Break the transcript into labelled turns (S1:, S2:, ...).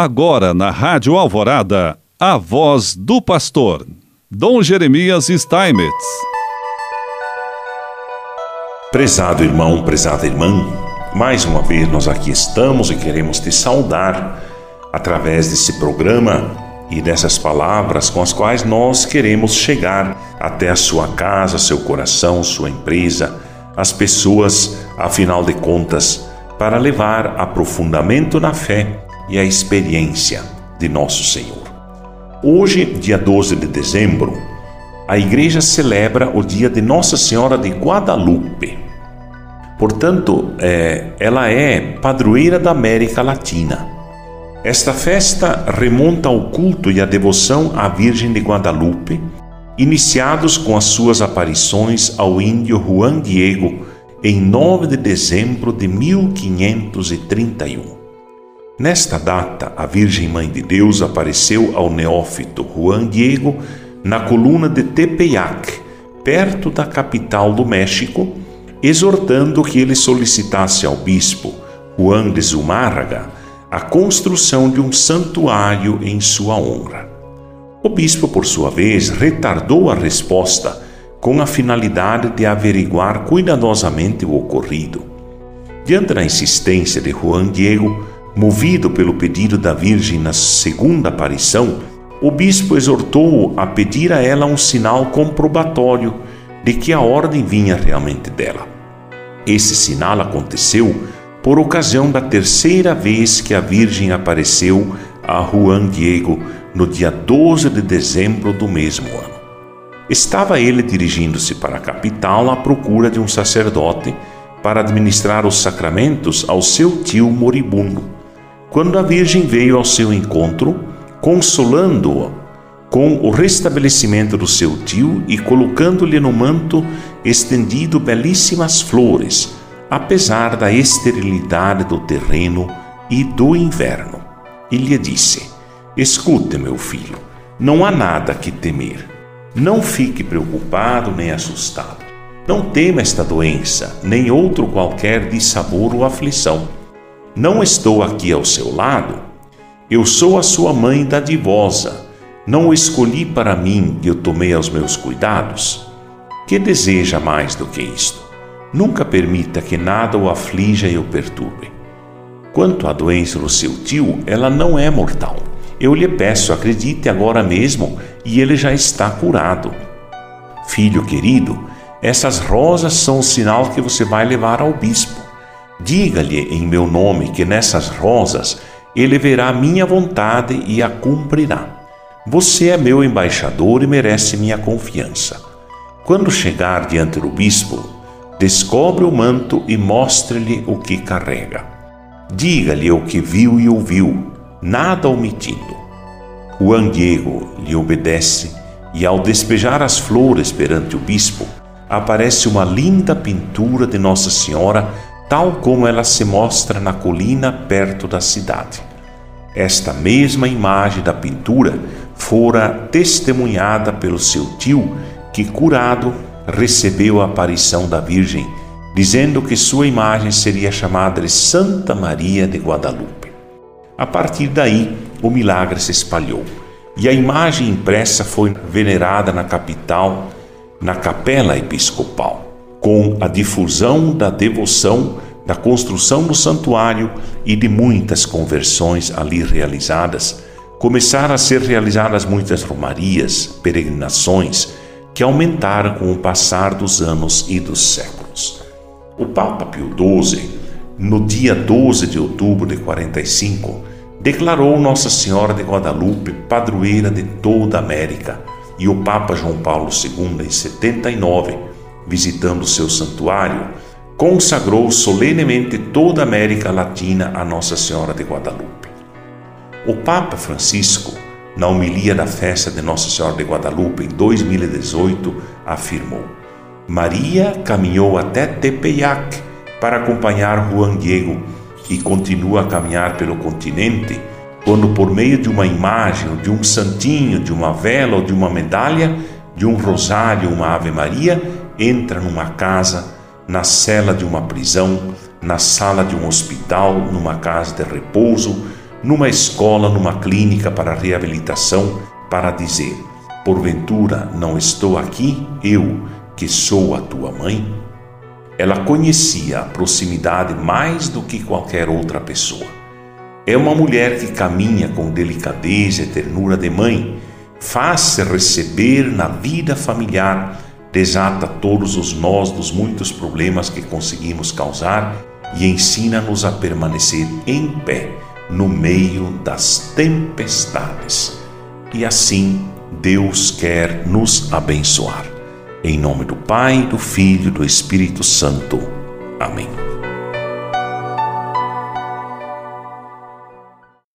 S1: Agora na Rádio Alvorada, a voz do pastor, Dom Jeremias Steinmetz.
S2: Prezado irmão, prezada irmã, mais uma vez nós aqui estamos e queremos te saudar através desse programa e dessas palavras com as quais nós queremos chegar até a sua casa, seu coração, sua empresa, as pessoas, afinal de contas, para levar aprofundamento na fé e a experiência de nosso Senhor. Hoje, dia 12 de dezembro, a igreja celebra o dia de Nossa Senhora de Guadalupe. Portanto, é, ela é padroeira da América Latina. Esta festa remonta ao culto e à devoção à Virgem de Guadalupe, iniciados com as suas aparições ao índio Juan Diego em 9 de dezembro de 1531. Nesta data, a Virgem Mãe de Deus apareceu ao neófito Juan Diego na coluna de Tepeyac, perto da capital do México, exortando que ele solicitasse ao bispo Juan de Zumárraga a construção de um santuário em sua honra. O bispo, por sua vez, retardou a resposta com a finalidade de averiguar cuidadosamente o ocorrido. Diante da insistência de Juan Diego, Movido pelo pedido da Virgem na segunda aparição, o bispo exortou-o a pedir a ela um sinal comprobatório de que a ordem vinha realmente dela. Esse sinal aconteceu por ocasião da terceira vez que a Virgem apareceu a Juan Diego no dia 12 de dezembro do mesmo ano. Estava ele dirigindo-se para a capital à procura de um sacerdote para administrar os sacramentos ao seu tio moribundo quando a Virgem veio ao seu encontro, consolando-o com o restabelecimento do seu tio e colocando-lhe no manto estendido belíssimas flores, apesar da esterilidade do terreno e do inverno. E lhe disse: Escute, meu filho, não há nada que temer. Não fique preocupado nem assustado. Não tema esta doença, nem outro qualquer dissabor ou aflição não estou aqui ao seu lado? Eu sou a sua mãe dadivosa. Não o escolhi para mim e o tomei aos meus cuidados? Que deseja mais do que isto? Nunca permita que nada o aflija e o perturbe. Quanto à doença do seu tio, ela não é mortal. Eu lhe peço, acredite agora mesmo e ele já está curado. Filho querido, essas rosas são o sinal que você vai levar ao bispo. Diga-lhe em meu nome que nessas rosas ele verá minha vontade e a cumprirá. Você é meu embaixador e merece minha confiança. Quando chegar diante do bispo, descobre o manto e mostre-lhe o que carrega. Diga-lhe o que viu e ouviu, nada omitindo. Juan Diego lhe obedece e, ao despejar as flores perante o bispo, aparece uma linda pintura de Nossa Senhora tal como ela se mostra na colina perto da cidade. Esta mesma imagem da pintura fora testemunhada pelo seu tio, que, curado, recebeu a aparição da Virgem, dizendo que sua imagem seria chamada de Santa Maria de Guadalupe. A partir daí, o milagre se espalhou e a imagem impressa foi venerada na capital, na capela episcopal com a difusão da devoção, da construção do santuário e de muitas conversões ali realizadas, começaram a ser realizadas muitas romarias, peregrinações, que aumentaram com o passar dos anos e dos séculos. O Papa Pio XII, no dia 12 de outubro de 45, declarou Nossa Senhora de Guadalupe padroeira de toda a América e o Papa João Paulo II, em 79, visitando seu santuário, consagrou solenemente toda a América Latina a Nossa Senhora de Guadalupe. O Papa Francisco, na homilia da festa de Nossa Senhora de Guadalupe em 2018, afirmou: Maria caminhou até Tepeyac para acompanhar Juan Diego e continua a caminhar pelo continente quando, por meio de uma imagem, de um santinho, de uma vela ou de uma medalha, de um rosário, uma Ave Maria, entra numa casa, na cela de uma prisão, na sala de um hospital, numa casa de repouso, numa escola, numa clínica para reabilitação, para dizer: Porventura não estou aqui, eu, que sou a tua mãe? Ela conhecia a proximidade mais do que qualquer outra pessoa. É uma mulher que caminha com delicadeza e ternura de mãe, faz-se receber na vida familiar, desata todos os nós dos muitos problemas que conseguimos causar e ensina-nos a permanecer em pé no meio das tempestades. E assim Deus quer nos abençoar. Em nome do Pai, do Filho e do Espírito Santo. Amém.